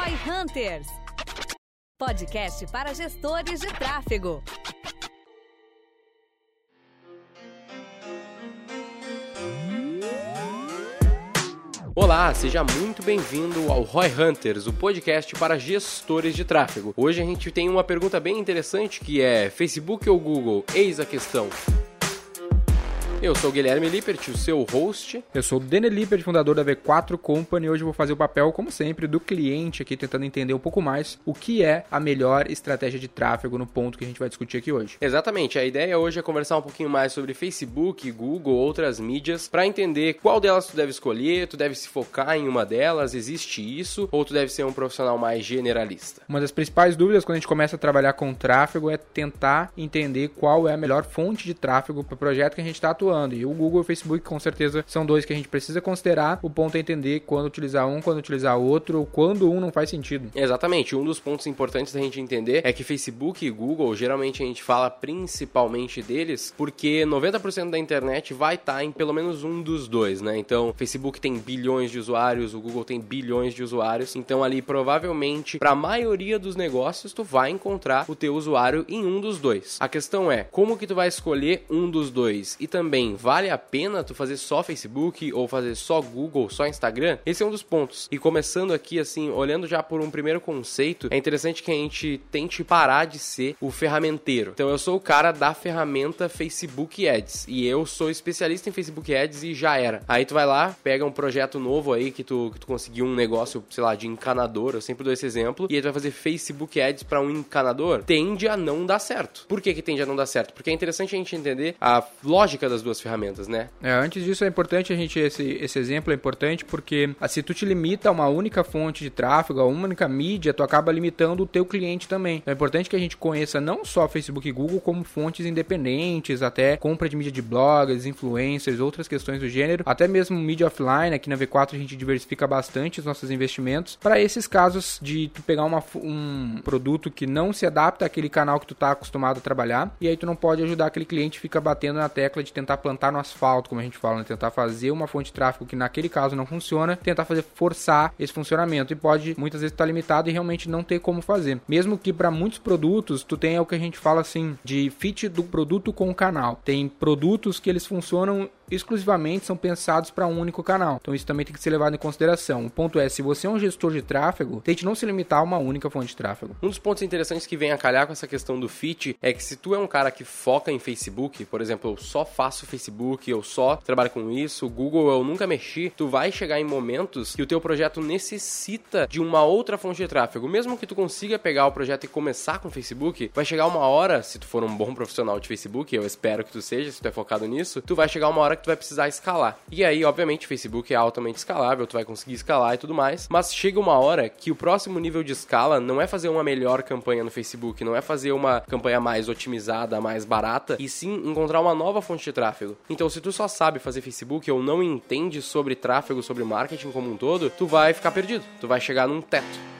Roy Hunters, podcast para gestores de tráfego. Olá, seja muito bem-vindo ao Roy Hunters, o podcast para gestores de tráfego. Hoje a gente tem uma pergunta bem interessante que é: Facebook ou Google? Eis a questão. Eu sou o Guilherme Lippert, o seu host. Eu sou o Daniel Lippert, fundador da V4 Company. Hoje eu vou fazer o papel, como sempre, do cliente aqui, tentando entender um pouco mais o que é a melhor estratégia de tráfego no ponto que a gente vai discutir aqui hoje. Exatamente. A ideia hoje é conversar um pouquinho mais sobre Facebook, Google, outras mídias, para entender qual delas tu deve escolher, tu deve se focar em uma delas, existe isso, ou tu deve ser um profissional mais generalista. Uma das principais dúvidas quando a gente começa a trabalhar com tráfego é tentar entender qual é a melhor fonte de tráfego para o projeto que a gente está atuando E o Google e o Facebook, com certeza, são dois que a gente precisa considerar. O ponto é entender quando utilizar um, quando utilizar outro, ou quando um não faz sentido. Exatamente. Um dos pontos importantes da gente entender é que Facebook e Google, geralmente a gente fala principalmente deles, porque 90% da internet vai estar tá em pelo menos um dos dois, né? Então, Facebook tem bilhões de usuários, o Google tem bilhões de usuários. Então, ali provavelmente, para a maioria dos negócios, tu vai encontrar o teu usuário em um dos dois. A questão é, como que tu vai escolher um dos dois? E também vale a pena tu fazer só Facebook ou fazer só Google, só Instagram? Esse é um dos pontos. E começando aqui, assim, olhando já por um primeiro conceito, é interessante que a gente tente parar de ser o ferramenteiro. Então eu sou o cara da ferramenta Facebook Ads e eu sou especialista em Facebook Ads e já era. Aí tu vai lá, pega um projeto novo aí que tu, que tu conseguiu um negócio, sei lá, de encanador, eu sempre dou esse exemplo, e aí tu vai fazer Facebook Ads para um encanador, tende a não dar certo. Por que que tende a não dar certo? Porque é interessante a gente entender a lógica das duas duas ferramentas, né? É, antes disso é importante a gente esse, esse exemplo é importante porque ah, se tu te limita a uma única fonte de tráfego, a uma única mídia, tu acaba limitando o teu cliente também. Então é importante que a gente conheça não só Facebook e Google como fontes independentes, até compra de mídia de blogs, influencers, outras questões do gênero, até mesmo mídia offline. Aqui na V4 a gente diversifica bastante os nossos investimentos para esses casos de tu pegar uma, um produto que não se adapta àquele canal que tu tá acostumado a trabalhar e aí tu não pode ajudar aquele cliente fica batendo na tecla de tentar plantar no asfalto, como a gente fala, né? tentar fazer uma fonte de tráfego que naquele caso não funciona, tentar fazer forçar esse funcionamento e pode muitas vezes estar limitado e realmente não ter como fazer. Mesmo que para muitos produtos tu tenha o que a gente fala assim de fit do produto com o canal. Tem produtos que eles funcionam exclusivamente são pensados para um único canal. Então isso também tem que ser levado em consideração. O ponto é, se você é um gestor de tráfego, tente não se limitar a uma única fonte de tráfego. Um dos pontos interessantes que vem a calhar com essa questão do fit é que se tu é um cara que foca em Facebook, por exemplo, eu só faço Facebook, eu só trabalho com isso, Google eu nunca mexi, tu vai chegar em momentos que o teu projeto necessita de uma outra fonte de tráfego. Mesmo que tu consiga pegar o projeto e começar com Facebook, vai chegar uma hora, se tu for um bom profissional de Facebook, eu espero que tu seja, se tu é focado nisso, tu vai chegar uma hora que tu vai precisar escalar. E aí, obviamente, o Facebook é altamente escalável, tu vai conseguir escalar e tudo mais, mas chega uma hora que o próximo nível de escala não é fazer uma melhor campanha no Facebook, não é fazer uma campanha mais otimizada, mais barata, e sim encontrar uma nova fonte de tráfego. Então, se tu só sabe fazer Facebook ou não entende sobre tráfego, sobre marketing como um todo, tu vai ficar perdido, tu vai chegar num teto.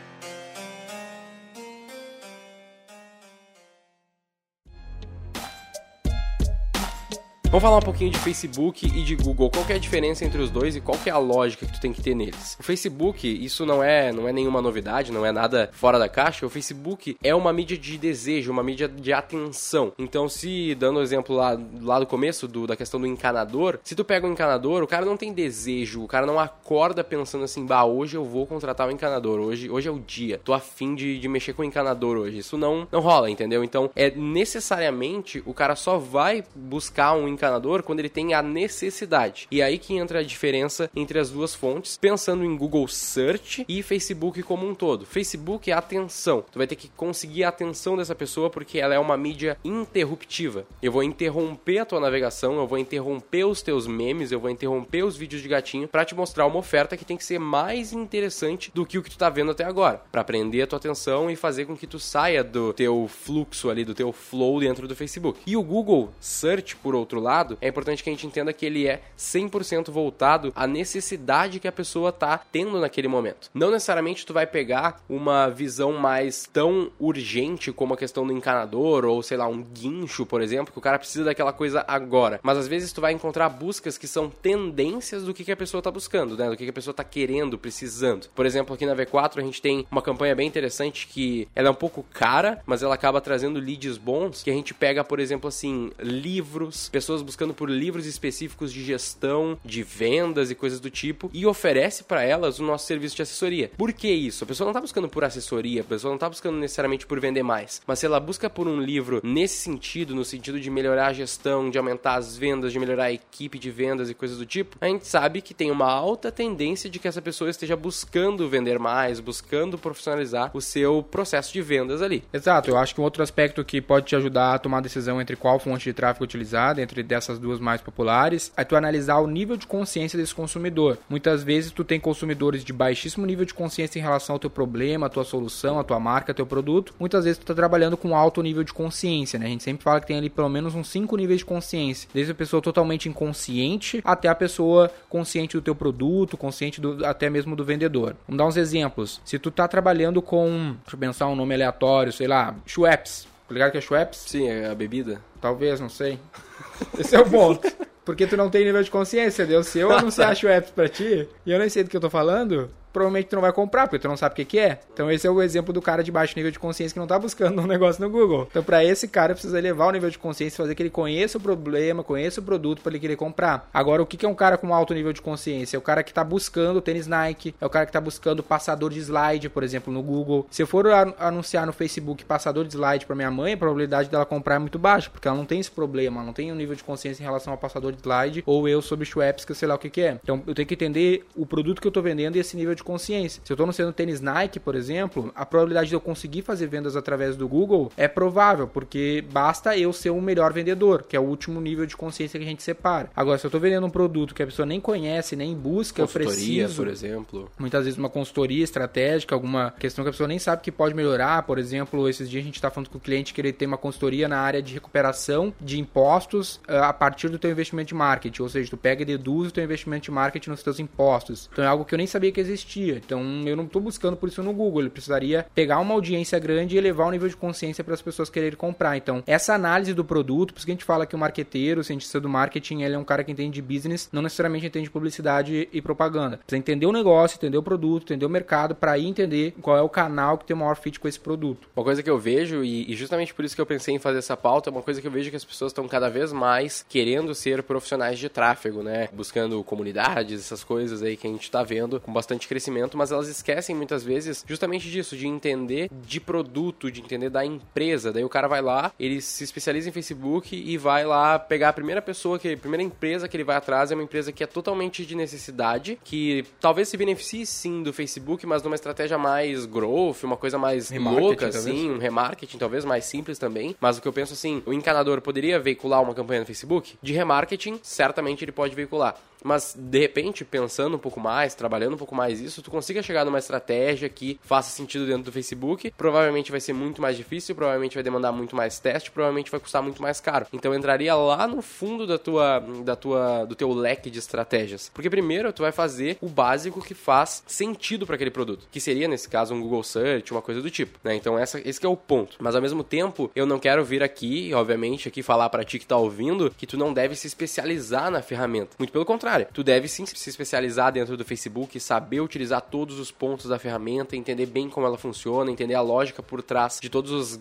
Vamos falar um pouquinho de Facebook e de Google. Qual é a diferença entre os dois e qual é a lógica que tu tem que ter neles? O Facebook, isso não é, não é nenhuma novidade, não é nada fora da caixa. O Facebook é uma mídia de desejo, uma mídia de atenção. Então, se dando o um exemplo lá, lá do começo do, da questão do encanador, se tu pega um encanador, o cara não tem desejo, o cara não acorda pensando assim, bah, hoje eu vou contratar um encanador, hoje, hoje é o dia, tô afim de, de mexer com o encanador hoje. Isso não, não rola, entendeu? Então, é necessariamente o cara só vai buscar um encanador quando ele tem a necessidade. E aí que entra a diferença entre as duas fontes, pensando em Google Search e Facebook como um todo. Facebook é atenção. Tu vai ter que conseguir a atenção dessa pessoa porque ela é uma mídia interruptiva. Eu vou interromper a tua navegação, eu vou interromper os teus memes, eu vou interromper os vídeos de gatinho para te mostrar uma oferta que tem que ser mais interessante do que o que tu tá vendo até agora, para prender a tua atenção e fazer com que tu saia do teu fluxo ali, do teu flow dentro do Facebook. E o Google Search, por outro lado, lado, é importante que a gente entenda que ele é 100% voltado à necessidade que a pessoa tá tendo naquele momento. Não necessariamente tu vai pegar uma visão mais tão urgente como a questão do encanador ou sei lá, um guincho, por exemplo, que o cara precisa daquela coisa agora. Mas às vezes tu vai encontrar buscas que são tendências do que, que a pessoa tá buscando, né? Do que, que a pessoa tá querendo, precisando. Por exemplo, aqui na V4 a gente tem uma campanha bem interessante que ela é um pouco cara, mas ela acaba trazendo leads bons, que a gente pega, por exemplo, assim, livros, pessoas buscando por livros específicos de gestão, de vendas e coisas do tipo, e oferece para elas o nosso serviço de assessoria. Por que isso? A pessoa não tá buscando por assessoria, a pessoa não tá buscando necessariamente por vender mais, mas se ela busca por um livro nesse sentido, no sentido de melhorar a gestão, de aumentar as vendas, de melhorar a equipe de vendas e coisas do tipo, a gente sabe que tem uma alta tendência de que essa pessoa esteja buscando vender mais, buscando profissionalizar o seu processo de vendas ali. Exato, eu acho que um outro aspecto que pode te ajudar a tomar decisão entre qual fonte de tráfego utilizar, entre dessas duas mais populares, é tu analisar o nível de consciência desse consumidor. Muitas vezes tu tem consumidores de baixíssimo nível de consciência em relação ao teu problema, a tua solução, a tua marca, teu produto. Muitas vezes tu está trabalhando com alto nível de consciência, né? A gente sempre fala que tem ali pelo menos uns cinco níveis de consciência. Desde a pessoa totalmente inconsciente até a pessoa consciente do teu produto, consciente do, até mesmo do vendedor. Vamos dar uns exemplos. Se tu tá trabalhando com, deixa eu pensar um nome aleatório, sei lá, Schweppes. Tá ligado que é Schweppes? Sim, é a bebida. Talvez, não sei. Esse é o ponto. Porque tu não tem nível de consciência, deu? Se eu anunciar Schweppes pra ti, e eu nem sei do que eu tô falando, provavelmente tu não vai comprar, porque tu não sabe o que, que é. Então esse é o exemplo do cara de baixo nível de consciência que não tá buscando um negócio no Google. Então para esse cara precisa elevar o nível de consciência, fazer que ele conheça o problema, conheça o produto para ele querer comprar. Agora o que, que é um cara com alto nível de consciência? É o cara que tá buscando tênis Nike, é o cara que tá buscando passador de slide, por exemplo, no Google. Se eu for anunciar no Facebook passador de slide para minha mãe, a probabilidade dela comprar é muito baixa, porque ela não tem esse problema, não tem um nível de consciência em relação ao passador de slide ou eu sobre Schweppes, que sei lá o que, que é. Então eu tenho que entender o produto que eu tô vendendo e esse nível de consciência. Se eu estou anunciando tênis Nike, por exemplo, a probabilidade de eu conseguir fazer vendas através do Google é provável, porque basta eu ser um melhor vendedor, que é o último nível de consciência que a gente separa. Agora, se eu estou vendendo um produto que a pessoa nem conhece, nem busca, eu preciso... por exemplo. Muitas vezes uma consultoria estratégica, alguma questão que a pessoa nem sabe que pode melhorar. Por exemplo, esses dias a gente está falando com o cliente que ele tem uma consultoria na área de recuperação de impostos uh, a partir do teu investimento de marketing. Ou seja, tu pega e deduz o teu investimento de marketing nos teus impostos. Então é algo que eu nem sabia que existia. Então eu não estou buscando por isso no Google. Ele precisaria pegar uma audiência grande e elevar o nível de consciência para as pessoas quererem comprar. Então, essa análise do produto, por isso que a gente fala que o marqueteiro, o cientista do marketing, ele é um cara que entende de business, não necessariamente entende de publicidade e propaganda. Precisa entender o negócio, entender o produto, entender o mercado, para aí entender qual é o canal que tem o maior fit com esse produto. Uma coisa que eu vejo, e, justamente por isso que eu pensei em fazer essa pauta, é uma coisa que eu vejo que as pessoas estão cada vez mais querendo ser profissionais de tráfego, né? Buscando comunidades, essas coisas aí que a gente está vendo com bastante crescimento, mas elas esquecem esquecem muitas vezes justamente disso, de entender de produto, de entender da empresa. Daí o cara vai lá, ele se especializa em Facebook e vai lá pegar a primeira pessoa, que a primeira empresa que ele vai atrás é uma empresa que é totalmente de necessidade, que talvez se beneficie sim do Facebook, mas numa estratégia mais growth, uma coisa mais louca, assim, um remarketing talvez mais simples também. Mas o que eu penso assim, o encanador poderia veicular uma campanha no Facebook? De remarketing, certamente ele pode veicular mas de repente, pensando um pouco mais, trabalhando um pouco mais isso, tu consiga chegar numa estratégia que faça sentido dentro do Facebook. Provavelmente vai ser muito mais difícil, provavelmente vai demandar muito mais teste, provavelmente vai custar muito mais caro. Então entraria lá no fundo da tua, da tua, do teu leque de estratégias. Porque primeiro tu vai fazer o básico que faz sentido para aquele produto, que seria nesse caso um Google Search, uma coisa do tipo, né? Então essa, esse é o ponto. Mas ao mesmo tempo, eu não quero vir aqui, obviamente, aqui falar para ti que tá ouvindo, que tu não deve se especializar na ferramenta. Muito pelo contrário contrário, tu deve sim se especializar dentro do Facebook, saber utilizar todos os pontos da ferramenta, entender bem como ela funciona, entender a lógica por trás de todas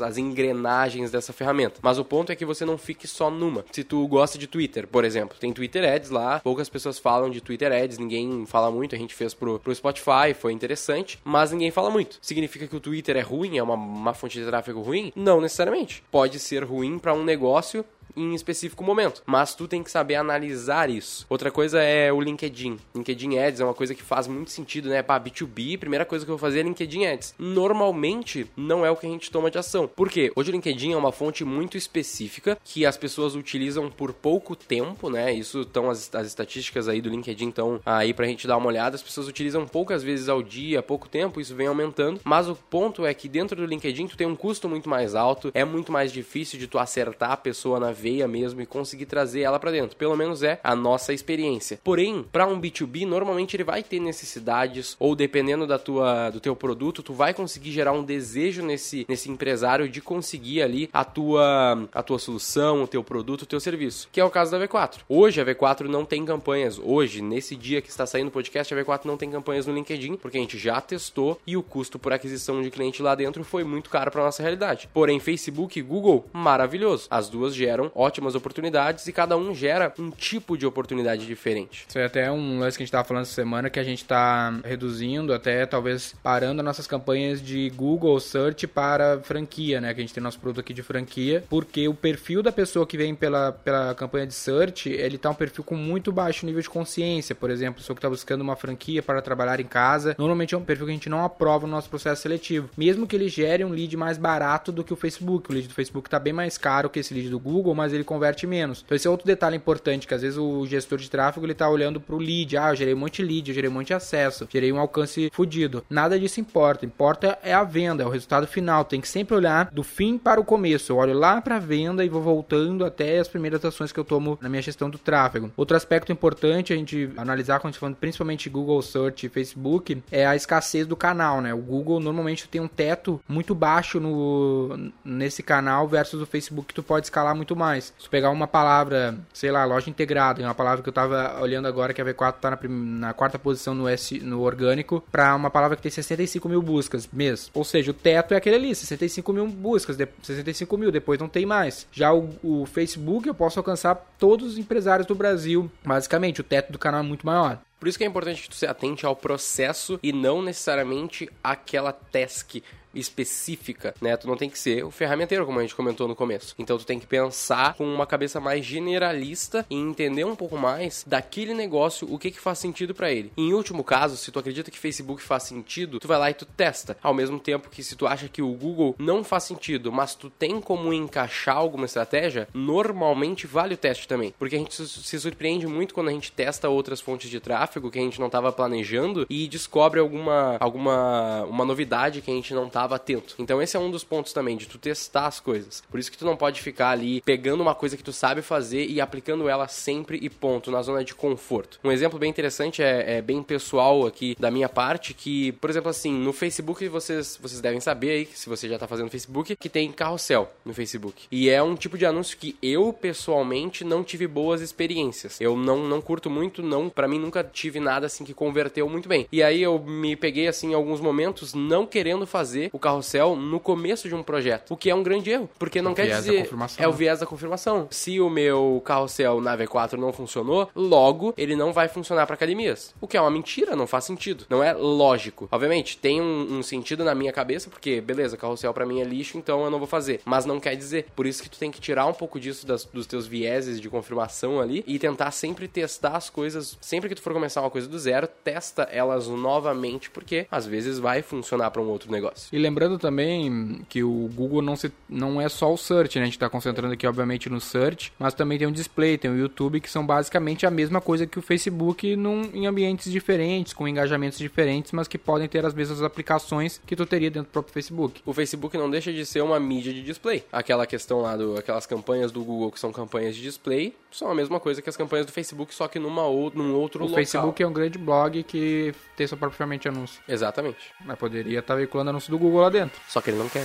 as engrenagens dessa ferramenta. Mas o ponto é que você não fique só numa. Se tu gosta de Twitter, por exemplo, tem Twitter Ads lá, poucas pessoas falam de Twitter Ads, ninguém fala muito, a gente fez pro, pro Spotify, foi interessante, mas ninguém fala muito. Significa que o Twitter é ruim, é uma, uma fonte de tráfego ruim? Não necessariamente. Pode ser ruim para um negócio em específico momento. Mas tu tem que saber analisar isso. Outra coisa é o LinkedIn. LinkedIn Ads é uma coisa que faz muito sentido, né? Para B2B, primeira coisa que eu vou fazer é LinkedIn Ads. Normalmente não é o que a gente toma de ação. Por quê? Hoje o LinkedIn é uma fonte muito específica que as pessoas utilizam por pouco tempo, né? Isso estão as, as estatísticas aí do LinkedIn estão aí pra gente dar uma olhada. As pessoas utilizam poucas vezes ao dia, pouco tempo, isso vem aumentando. Mas o ponto é que dentro do LinkedIn tu tem um custo muito mais alto, é muito mais difícil de tu acertar a pessoa na veia mesmo e conseguir trazer ela para dentro. Pelo menos é a nossa experiência. Porém, para um B2B, normalmente ele vai ter necessidades ou dependendo da tua do teu produto, tu vai conseguir gerar um desejo nesse nesse empresário de conseguir ali a tua a tua solução, o teu produto, o teu serviço, que é o caso da V4. Hoje a V4 não tem campanhas. Hoje, nesse dia que está saindo o podcast, a V4 não tem campanhas no LinkedIn, porque a gente já testou e o custo por aquisição de cliente lá dentro foi muito caro para nossa realidade. Porém, Facebook e Google, maravilhoso. As duas geram ótimas oportunidades e cada um gera um tipo de oportunidade diferente. Isso é até um lance que a gente estava falando essa semana que a gente está reduzindo, até talvez parando as nossas campanhas de Google Search para franquia, né? Que a gente tem nosso produto aqui de franquia, porque o perfil da pessoa que vem pela, pela campanha de search, ele tá um perfil com muito baixo nível de consciência. Por exemplo, pessoa que está buscando uma franquia para trabalhar em casa, normalmente é um perfil que a gente não aprova no nosso processo seletivo. Mesmo que ele gere um lead mais barato do que o Facebook. O lead do Facebook está bem mais caro que esse lead do Google, mas ele converte menos. Então esse é outro detalhe importante, que às vezes o gestor de tráfego ele tá olhando para o lead. Ah, eu gerei um monte de lead, eu gerei um monte de acesso, gerei um alcance fodido. Nada disso importa. Importa é a venda, é o resultado final. Tem que sempre olhar do fim para o começo. Eu olho lá para a venda e vou voltando até as primeiras ações que eu tomo na minha gestão do tráfego. Outro aspecto importante a gente analisar quando a gente falando principalmente Google Search e Facebook é a escassez do canal, né? O Google normalmente tem um teto muito baixo no nesse canal versus o Facebook que tu pode escalar muito mais. Se tu pegar uma palavra, sei lá, loja integrada, é uma palavra que eu tava olhando agora que a V4 tá na, na quarta posição no, S, no orgânico, para uma palavra que tem 65 mil buscas mês. Ou seja, o teto é aquele ali, 65 mil buscas, 65 mil, depois não tem mais. Já o, o Facebook eu posso alcançar todos os empresários do Brasil. Basicamente, o teto do canal é muito maior. Por isso que é importante que tu se atente ao processo e não necessariamente àquela task específica, né? Tu não tem que ser o ferramenteiro, como a gente comentou no começo. Então tu tem que pensar com uma cabeça mais generalista e entender um pouco mais daquele negócio, o que que faz sentido para ele. Em último caso, se tu acredita que Facebook faz sentido, tu vai lá e tu testa. Ao mesmo tempo que se tu acha que o Google não faz sentido, mas tu tem como encaixar alguma estratégia, normalmente vale o teste também. Porque a gente se surpreende muito quando a gente testa outras fontes de tráfego que a gente não estava planejando e descobre alguma alguma uma novidade que a gente não estava atento. Então esse é um dos pontos também, de tu testar as coisas. Por isso que tu não pode ficar ali pegando uma coisa que tu sabe fazer e aplicando ela sempre e ponto, na zona de conforto. Um exemplo bem interessante é, é bem pessoal aqui da minha parte, que, por exemplo, assim, no Facebook vocês, vocês devem saber aí, se você já tá fazendo Facebook, que tem carrossel no Facebook. E é um tipo de anúncio que eu, pessoalmente, não tive boas experiências. Eu não, não curto muito, não, para mim nunca tive nada assim que converteu muito bem. E aí eu me peguei assim em alguns momentos não querendo fazer o carrossel no começo de um projeto, o que é um grande erro, porque não o quer dizer é o viés da confirmação. Se o meu carrossel na V4 não funcionou, logo ele não vai funcionar para academias, o que é uma mentira, não faz sentido, não é lógico. Obviamente tem um, um sentido na minha cabeça, porque beleza, carrossel para mim é lixo, então eu não vou fazer, mas não quer dizer. Por isso que tu tem que tirar um pouco disso das, dos teus vieses de confirmação ali e tentar sempre testar as coisas, sempre que tu for começar uma coisa do zero, testa elas novamente, porque às vezes vai funcionar para um outro negócio. E lembrando também que o Google não, se, não é só o search, né? A gente está concentrando aqui, obviamente, no search, mas também tem o display, tem o YouTube, que são basicamente a mesma coisa que o Facebook num, em ambientes diferentes, com engajamentos diferentes, mas que podem ter as mesmas aplicações que tu teria dentro do próprio Facebook. O Facebook não deixa de ser uma mídia de display. Aquela questão lá, do, aquelas campanhas do Google que são campanhas de display, são a mesma coisa que as campanhas do Facebook, só que numa ou, num outro o local. O Facebook é um grande blog que tem sua própria ferramenta de anúncio. Exatamente. Mas poderia estar tá veiculando anúncio do Google Google lá dentro. Só que ele não quer.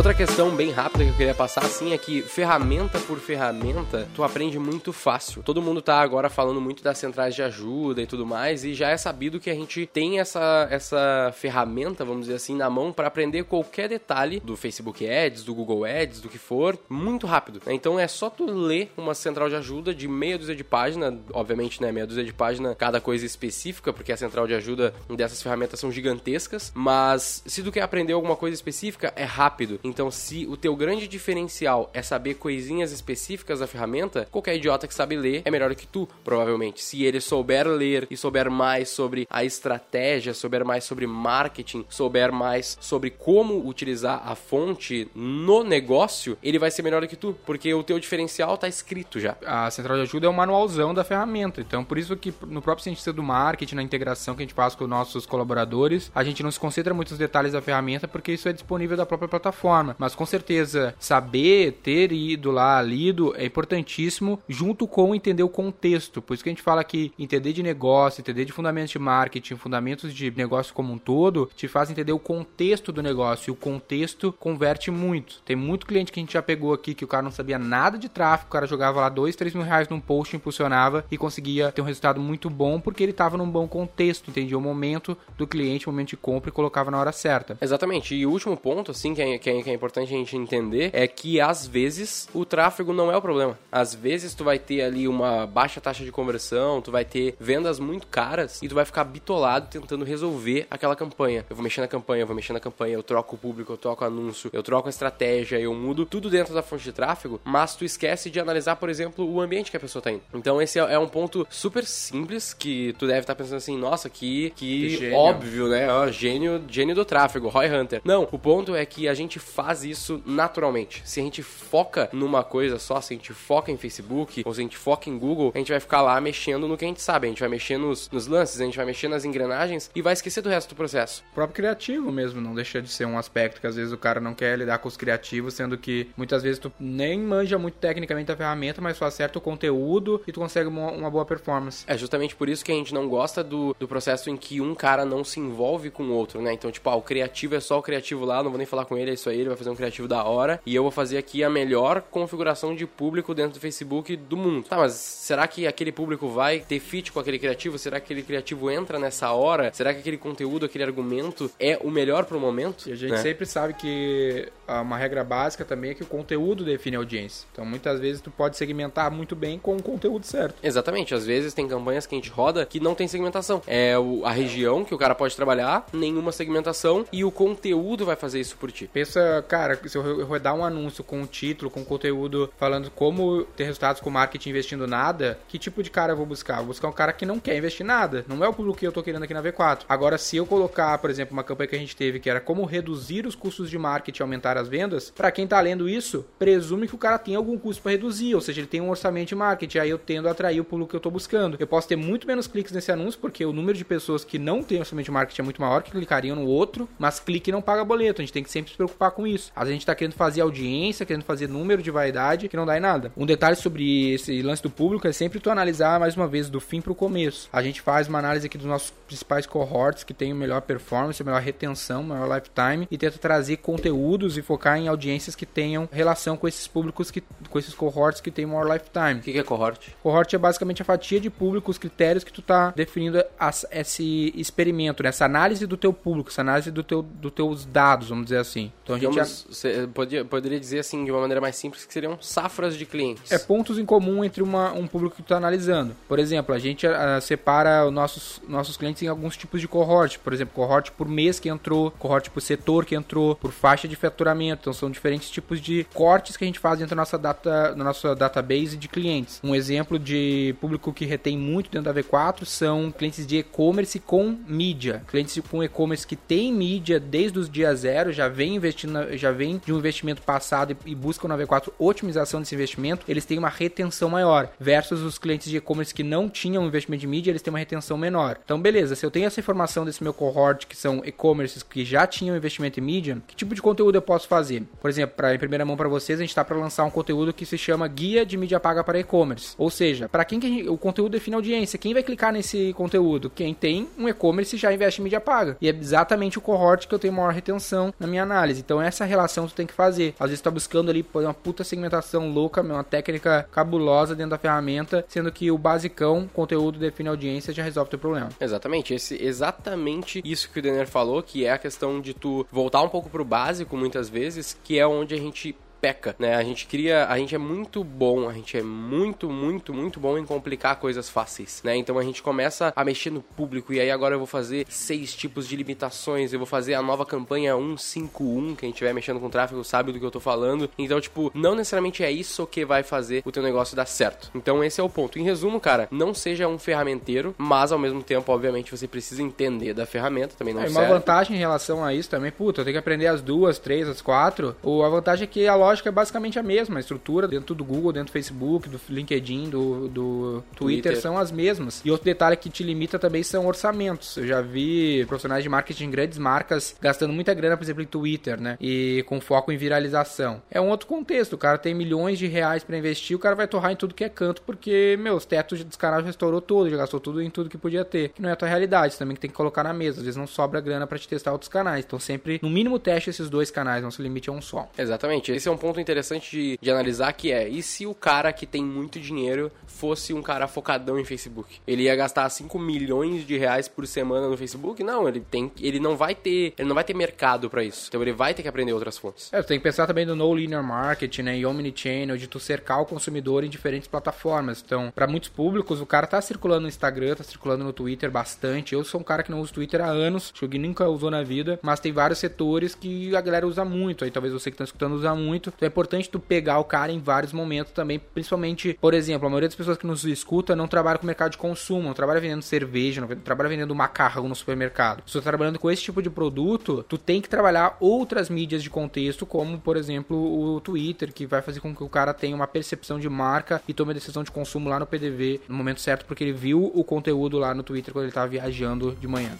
Outra questão bem rápida que eu queria passar assim é que ferramenta por ferramenta tu aprende muito fácil. Todo mundo tá agora falando muito das centrais de ajuda e tudo mais e já é sabido que a gente tem essa essa ferramenta, vamos dizer assim, na mão para aprender qualquer detalhe do Facebook Ads, do Google Ads, do que for, muito rápido. Então é só tu ler uma central de ajuda de meia dúzia de página, obviamente, né, meia dúzia de página cada coisa específica, porque a central de ajuda dessas ferramentas são gigantescas, mas se tu quer aprender alguma coisa específica, é rápido. Então, se o teu grande diferencial é saber coisinhas específicas da ferramenta, qualquer idiota que sabe ler é melhor que tu, provavelmente. Se ele souber ler e souber mais sobre a estratégia, souber mais sobre marketing, souber mais sobre como utilizar a fonte no negócio, ele vai ser melhor que tu, porque o teu diferencial tá escrito já. A central de ajuda é o manualzão da ferramenta. Então, por isso que no próprio cientista do marketing, na integração que a gente faz com os nossos colaboradores, a gente não se concentra muito nos detalhes da ferramenta porque isso é disponível da própria plataforma. Mas com certeza, saber, ter ido lá, lido, é importantíssimo, junto com entender o contexto. Por isso que a gente fala que entender de negócio, entender de fundamentos de marketing, fundamentos de negócio como um todo, te faz entender o contexto do negócio. E o contexto converte muito. Tem muito cliente que a gente já pegou aqui que o cara não sabia nada de tráfego, o cara jogava lá dois, três mil reais num post, impulsionava e conseguia ter um resultado muito bom porque ele estava num bom contexto, entendia o momento do cliente, o momento de compra e colocava na hora certa. Exatamente. E o último ponto, assim, que é, que é, que é importante a gente entender é que às vezes o tráfego não é o problema. Às vezes tu vai ter ali uma baixa taxa de conversão, tu vai ter vendas muito caras e tu vai ficar bitolado tentando resolver aquela campanha. Eu vou mexer na campanha, eu vou mexer na campanha, eu troco o público, eu troco o anúncio, eu troco a estratégia, eu mudo tudo dentro da fonte de tráfego, mas tu esquece de analisar, por exemplo, o ambiente que a pessoa tá indo. Então esse é, é um ponto super simples que tu deve estar tá pensando assim, nossa, que, que, que óbvio, né? Ó, gênio, gênio do tráfego, Roy Hunter. Não, o ponto é que a gente faz isso naturalmente. Se a gente foca numa coisa só, se a gente foca em Facebook, ou se a gente foca em Google, a gente vai ficar lá mexendo no que a gente sabe. A gente vai mexer nos, nos lances, a gente vai mexer nas engrenagens e vai esquecer do resto do processo. O próprio criativo mesmo não deixa de ser um aspecto que às vezes o cara não quer lidar com os criativos, sendo que muitas vezes tu nem manja muito tecnicamente a ferramenta, mas tu acerta o conteúdo e tu consegue uma, uma boa performance. É justamente por isso que a gente não gosta do, do processo em que um cara não se envolve com o outro, né? Então, tipo, ah, o criativo é só o criativo lá, não vou nem falar com ele, é isso aí, ele vai fazer um criativo da hora e eu vou fazer aqui a melhor configuração de público dentro do Facebook do mundo. Tá, mas será que aquele público vai ter fit com aquele criativo? Será que aquele criativo entra nessa hora? Será que aquele conteúdo, aquele argumento é o melhor pro momento? E a gente né? sempre sabe que uma regra básica também é que o conteúdo define a audiência. Então, muitas vezes tu pode segmentar muito bem com o conteúdo certo. Exatamente. Às vezes tem campanhas que a gente roda que não tem segmentação. É a região que o cara pode trabalhar, nenhuma segmentação e o conteúdo vai fazer isso por ti. Pensa, cara, se eu rodar um anúncio com um título, com conteúdo falando como ter resultados com marketing investindo nada, que tipo de cara eu vou buscar? vou buscar um cara que não quer investir nada. Não é o público que eu tô querendo aqui na V4. Agora, se eu colocar, por exemplo, uma campanha que a gente teve que era como reduzir os custos de marketing e aumentar as vendas, para quem tá lendo isso, presume que o cara tem algum custo para reduzir, ou seja, ele tem um orçamento de marketing, aí eu tendo a atrair o público que eu tô buscando. Eu posso ter muito menos cliques nesse anúncio, porque o número de pessoas que não tem orçamento de marketing é muito maior, que clicariam no outro, mas clique não paga boleto. A gente tem que sempre se preocupar com isso. Às vezes a gente tá querendo fazer audiência, querendo fazer número de vaidade, que não dá em nada. Um detalhe sobre esse lance do público é sempre tu analisar mais uma vez do fim pro começo. A gente faz uma análise aqui dos nossos principais cohorts que tem melhor performance, melhor retenção, maior lifetime e tenta trazer conteúdos e focar em audiências que tenham relação com esses públicos que com esses cohorts que tem maior lifetime. O que, que é cohort? Cohort é basicamente a fatia de público, os critérios que tu tá definindo as, esse experimento, né? essa análise do teu público, essa análise do teu, dos teus dados, vamos dizer assim. Então a gente Digamos, já... podia, poderia dizer assim de uma maneira mais simples que seriam safras de clientes. É pontos em comum entre uma, um público que tu tá analisando. Por exemplo, a gente a, separa os nossos, nossos clientes em alguns tipos de cohort. Por exemplo, cohort por mês que entrou, cohort por setor que entrou, por faixa de faturamento. Então são diferentes tipos de cortes que a gente faz dentro da nossa data, na nossa database de clientes. Um exemplo de público que retém muito dentro da V4 são clientes de e-commerce com mídia. Clientes com e-commerce que tem mídia desde os dias zero, já vem investindo, já vem de um investimento passado e, e buscam na V4 otimização desse investimento, eles têm uma retenção maior. Versus os clientes de e-commerce que não tinham investimento de mídia, eles têm uma retenção menor. Então, beleza, se eu tenho essa informação desse meu cohort, que são e-commerces que já tinham investimento em mídia, que tipo de conteúdo eu posso fazer? Por exemplo, para em primeira mão para vocês, a gente está para lançar um conteúdo que se chama Guia de Mídia Paga para E-commerce. Ou seja, para quem que gente, o conteúdo define audiência, quem vai clicar nesse conteúdo? Quem tem um e-commerce já investe em mídia paga. E é exatamente o cohort que eu tenho maior retenção na minha análise. Então, essa relação tu tem que fazer. Às vezes, tu tá buscando ali uma puta segmentação louca, uma técnica cabulosa dentro da ferramenta, sendo que o basicão, conteúdo define audiência, já resolve o teu problema. Exatamente. Esse, exatamente isso que o Denner falou, que é a questão de tu voltar um pouco pro básico muitas vezes, que é onde a gente peca, né? A gente cria, a gente é muito bom, a gente é muito, muito, muito bom em complicar coisas fáceis, né? Então a gente começa a mexer no público e aí agora eu vou fazer seis tipos de limitações, eu vou fazer a nova campanha 151, quem estiver mexendo com tráfego sabe do que eu tô falando. Então, tipo, não necessariamente é isso que vai fazer o teu negócio dar certo. Então esse é o ponto. Em resumo, cara, não seja um ferramenteiro, mas ao mesmo tempo, obviamente, você precisa entender da ferramenta, também não é, serve. Uma vantagem em relação a isso também, puta, eu tenho que aprender as duas, três, as quatro. Ou a vantagem é que a lógica é basicamente a mesma, a estrutura dentro do Google, dentro do Facebook, do LinkedIn, do, do Twitter, Twitter, são as mesmas. E outro detalhe que te limita também são orçamentos. Eu já vi profissionais de marketing em grandes marcas gastando muita grana, por exemplo, em Twitter, né? E com foco em viralização. É um outro contexto. O cara tem milhões de reais para investir, o cara vai torrar em tudo que é canto, porque, meu, os tetos dos canais já estourou tudo, já gastou tudo em tudo que podia ter. Que não é a tua realidade, você também tem que colocar na mesa. Às vezes não sobra grana para te testar outros canais. Então sempre, no mínimo, teste esses dois canais, não se limite a um só. Exatamente. Esse é um ponto interessante de, de analisar que é, e se o cara que tem muito dinheiro fosse um cara focadão em Facebook? Ele ia gastar 5 milhões de reais por semana no Facebook? Não, ele tem ele não vai ter, ele não vai ter mercado para isso. Então ele vai ter que aprender outras fontes. É, tem que pensar também no no linear marketing, né, e omnichannel, de tu cercar o consumidor em diferentes plataformas. Então, para muitos públicos, o cara tá circulando no Instagram, tá circulando no Twitter bastante. Eu sou um cara que não usa Twitter há anos, acho que nunca usou na vida, mas tem vários setores que a galera usa muito. Aí talvez você que tá escutando usa muito. Então é importante tu pegar o cara em vários momentos também, principalmente, por exemplo, a maioria das pessoas que nos escuta não trabalha com mercado de consumo, não trabalha vendendo cerveja, não trabalha vendendo macarrão no supermercado. Se tu tá trabalhando com esse tipo de produto, tu tem que trabalhar outras mídias de contexto, como por exemplo o Twitter, que vai fazer com que o cara tenha uma percepção de marca e tome a decisão de consumo lá no PDV no momento certo, porque ele viu o conteúdo lá no Twitter quando ele tava viajando de manhã.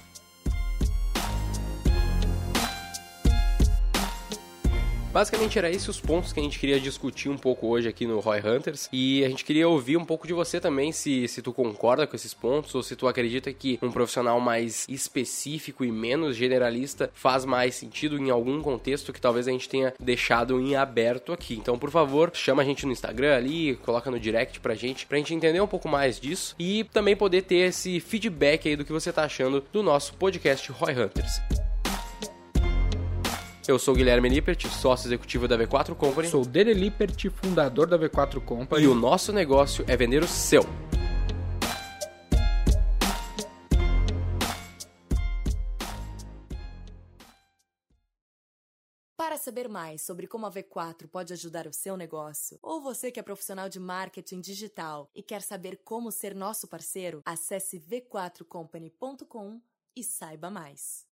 Basicamente era esses os pontos que a gente queria discutir um pouco hoje aqui no Roy Hunters e a gente queria ouvir um pouco de você também se, se tu concorda com esses pontos ou se tu acredita que um profissional mais específico e menos generalista faz mais sentido em algum contexto que talvez a gente tenha deixado em aberto aqui. Então, por favor, chama a gente no Instagram ali, coloca no direct pra gente, pra gente entender um pouco mais disso e também poder ter esse feedback aí do que você tá achando do nosso podcast Roy Hunters. Eu sou o Guilherme Lippert, sócio executivo da V4 Company. Sou o Dele Lippert, fundador da V4 Company. E o nosso negócio é vender o seu. Para saber mais sobre como a V4 pode ajudar o seu negócio, ou você que é profissional de marketing digital e quer saber como ser nosso parceiro, acesse v4company.com e saiba mais.